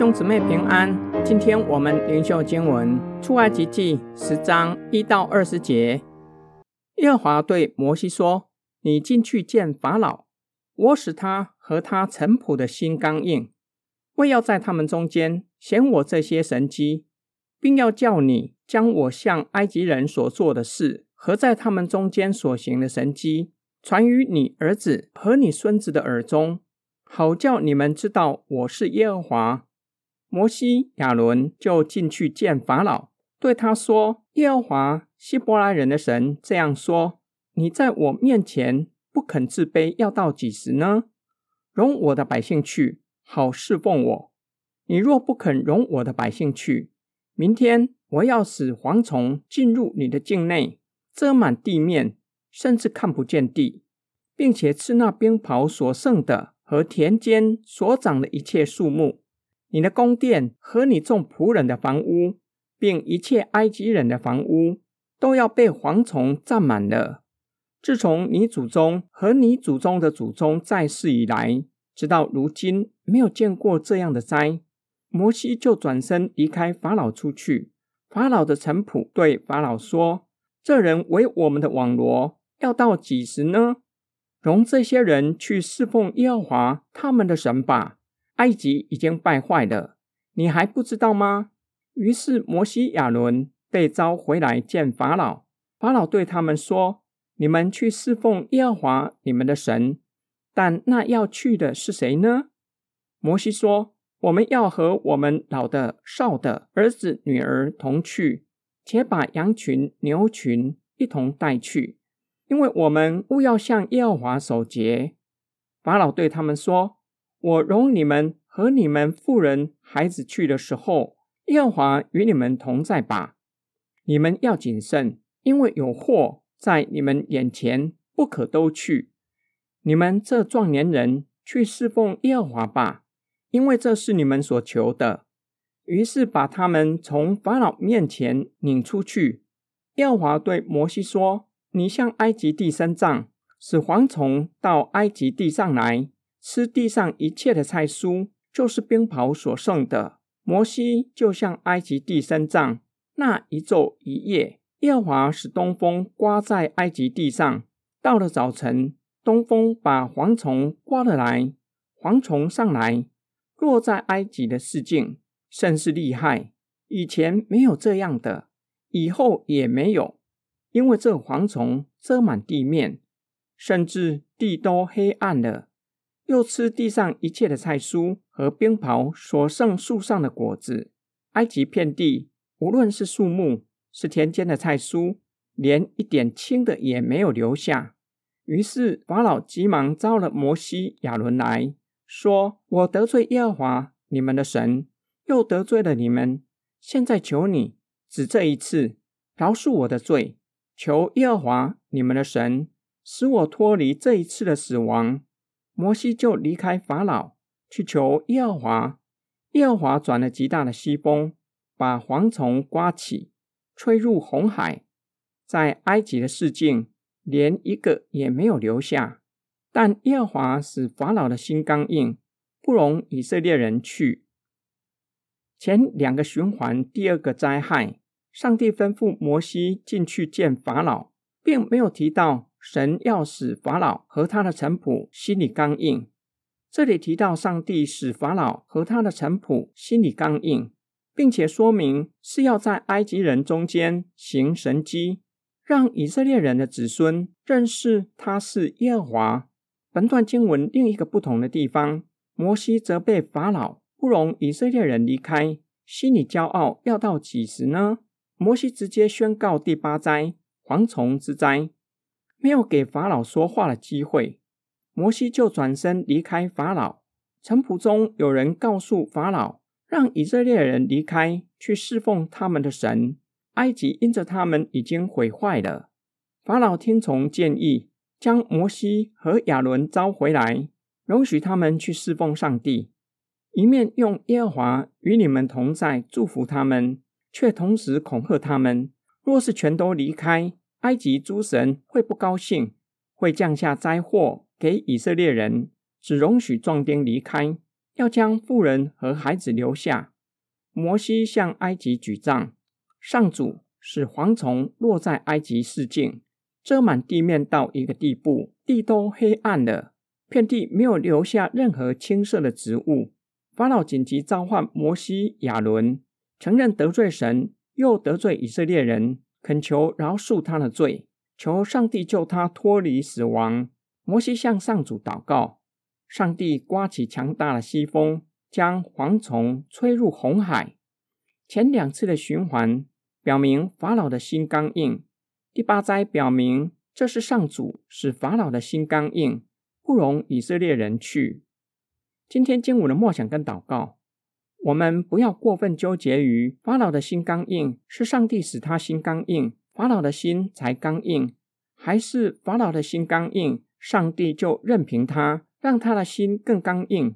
兄姊妹平安，今天我们灵修经文出埃及记十章一到二十节。耶和华对摩西说：“你进去见法老，我使他和他臣仆的心刚硬，为要在他们中间显我这些神迹，并要叫你将我向埃及人所做的事和在他们中间所行的神迹，传于你儿子和你孙子的耳中，好叫你们知道我是耶和华。”摩西、亚伦就进去见法老，对他说：“耶和华希伯来人的神这样说：你在我面前不肯自卑，要到几时呢？容我的百姓去，好侍奉我。你若不肯容我的百姓去，明天我要使蝗虫进入你的境内，遮满地面，甚至看不见地，并且吃那冰雹所剩的和田间所长的一切树木。”你的宫殿和你众仆人的房屋，并一切埃及人的房屋，都要被蝗虫占满了。自从你祖宗和你祖宗的祖宗在世以来，直到如今，没有见过这样的灾。摩西就转身离开法老出去。法老的臣仆对法老说：“这人为我们的网罗，要到几时呢？容这些人去侍奉耶和华他们的神吧。”埃及已经败坏了，你还不知道吗？于是摩西、亚伦被召回来见法老。法老对他们说：“你们去侍奉耶和华你们的神，但那要去的是谁呢？”摩西说：“我们要和我们老的、少的儿子、女儿同去，且把羊群、牛群一同带去，因为我们务要向耶和华守节。”法老对他们说。我容你们和你们妇人、孩子去的时候，耶和华与你们同在吧。你们要谨慎，因为有祸在你们眼前，不可都去。你们这壮年人去侍奉耶和华吧，因为这是你们所求的。于是把他们从法老面前领出去。耶和华对摩西说：“你向埃及地伸杖，使蝗虫到埃及地上来。”吃地上一切的菜蔬，就是冰雹所剩的。摩西就向埃及地伸杖，那一昼一夜，耶华使东风刮在埃及地上。到了早晨，东风把蝗虫刮了来，蝗虫上来，落在埃及的市境，甚是厉害。以前没有这样的，以后也没有，因为这蝗虫遮满地面，甚至地都黑暗了。又吃地上一切的菜蔬和冰雹所剩树上的果子。埃及遍地，无论是树木，是田间的菜蔬，连一点青的也没有留下。于是法老急忙招了摩西、亚伦来说：“我得罪耶和华你们的神，又得罪了你们。现在求你，只这一次饶恕我的罪，求耶和华你们的神使我脱离这一次的死亡。”摩西就离开法老，去求耶和华。耶和华转了极大的西风，把蝗虫刮起，吹入红海，在埃及的市境，连一个也没有留下。但耶和华使法老的心刚硬，不容以色列人去。前两个循环，第二个灾害，上帝吩咐摩西进去见法老，并没有提到。神要使法老和他的臣仆心里刚硬。这里提到上帝使法老和他的臣仆心里刚硬，并且说明是要在埃及人中间行神迹，让以色列人的子孙认识他是耶和华。本段经文另一个不同的地方，摩西责备法老不容以色列人离开，心里骄傲，要到几时呢？摩西直接宣告第八灾蝗虫之灾。没有给法老说话的机会，摩西就转身离开法老。臣仆中有人告诉法老，让以色列人离开，去侍奉他们的神。埃及因着他们已经毁坏了。法老听从建议，将摩西和亚伦招回来，容许他们去侍奉上帝，一面用耶和华与你们同在祝福他们，却同时恐吓他们：若是全都离开。埃及诸神会不高兴，会降下灾祸给以色列人，只容许壮丁离开，要将妇人和孩子留下。摩西向埃及举杖，上主使蝗虫落在埃及四境，遮满地面到一个地步，地都黑暗了，遍地没有留下任何青色的植物。法老紧急召唤摩西、亚伦，承认得罪神，又得罪以色列人，恳求饶恕他的罪。求上帝救他脱离死亡。摩西向上主祷告，上帝刮起强大的西风，将蝗虫吹入红海。前两次的循环表明法老的心刚硬。第八灾表明这是上主使法老的心刚硬，不容以色列人去。今天经文的默想跟祷告，我们不要过分纠结于法老的心刚硬，是上帝使他心刚硬。法老的心才刚硬，还是法老的心刚硬，上帝就任凭他，让他的心更刚硬？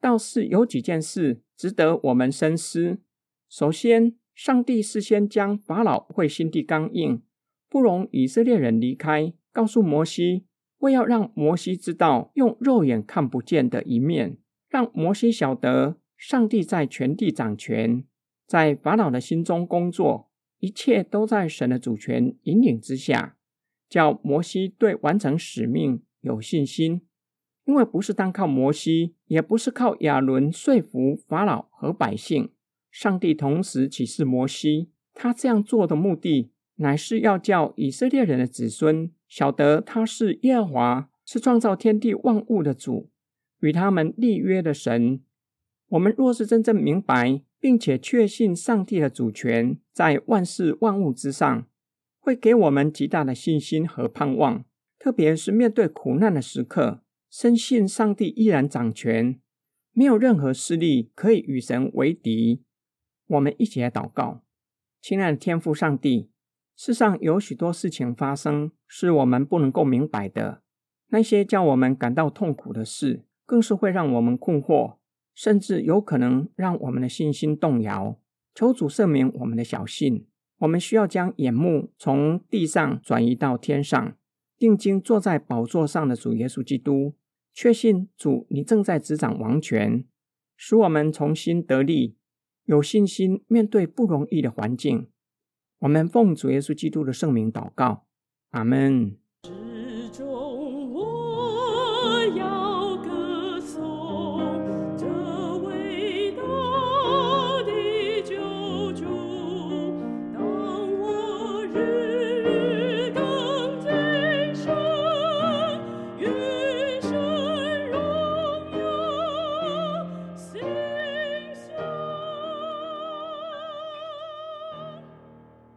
倒是有几件事值得我们深思。首先，上帝事先将法老会心地刚硬，不容以色列人离开，告诉摩西，为要让摩西知道用肉眼看不见的一面，让摩西晓得上帝在全地掌权，在法老的心中工作。一切都在神的主权引领之下，叫摩西对完成使命有信心。因为不是单靠摩西，也不是靠亚伦说服法老和百姓，上帝同时启示摩西，他这样做的目的，乃是要叫以色列人的子孙晓得他是耶和华，是创造天地万物的主，与他们立约的神。我们若是真正明白。并且确信上帝的主权在万事万物之上，会给我们极大的信心和盼望。特别是面对苦难的时刻，深信上帝依然掌权，没有任何势力可以与神为敌。我们一起来祷告，亲爱的天父上帝，世上有许多事情发生，是我们不能够明白的。那些叫我们感到痛苦的事，更是会让我们困惑。甚至有可能让我们的信心动摇。求主赦免我们的小信。我们需要将眼目从地上转移到天上，定睛坐在宝座上的主耶稣基督，确信主你正在执掌王权，使我们重新得力，有信心面对不容易的环境。我们奉主耶稣基督的圣名祷告，阿门。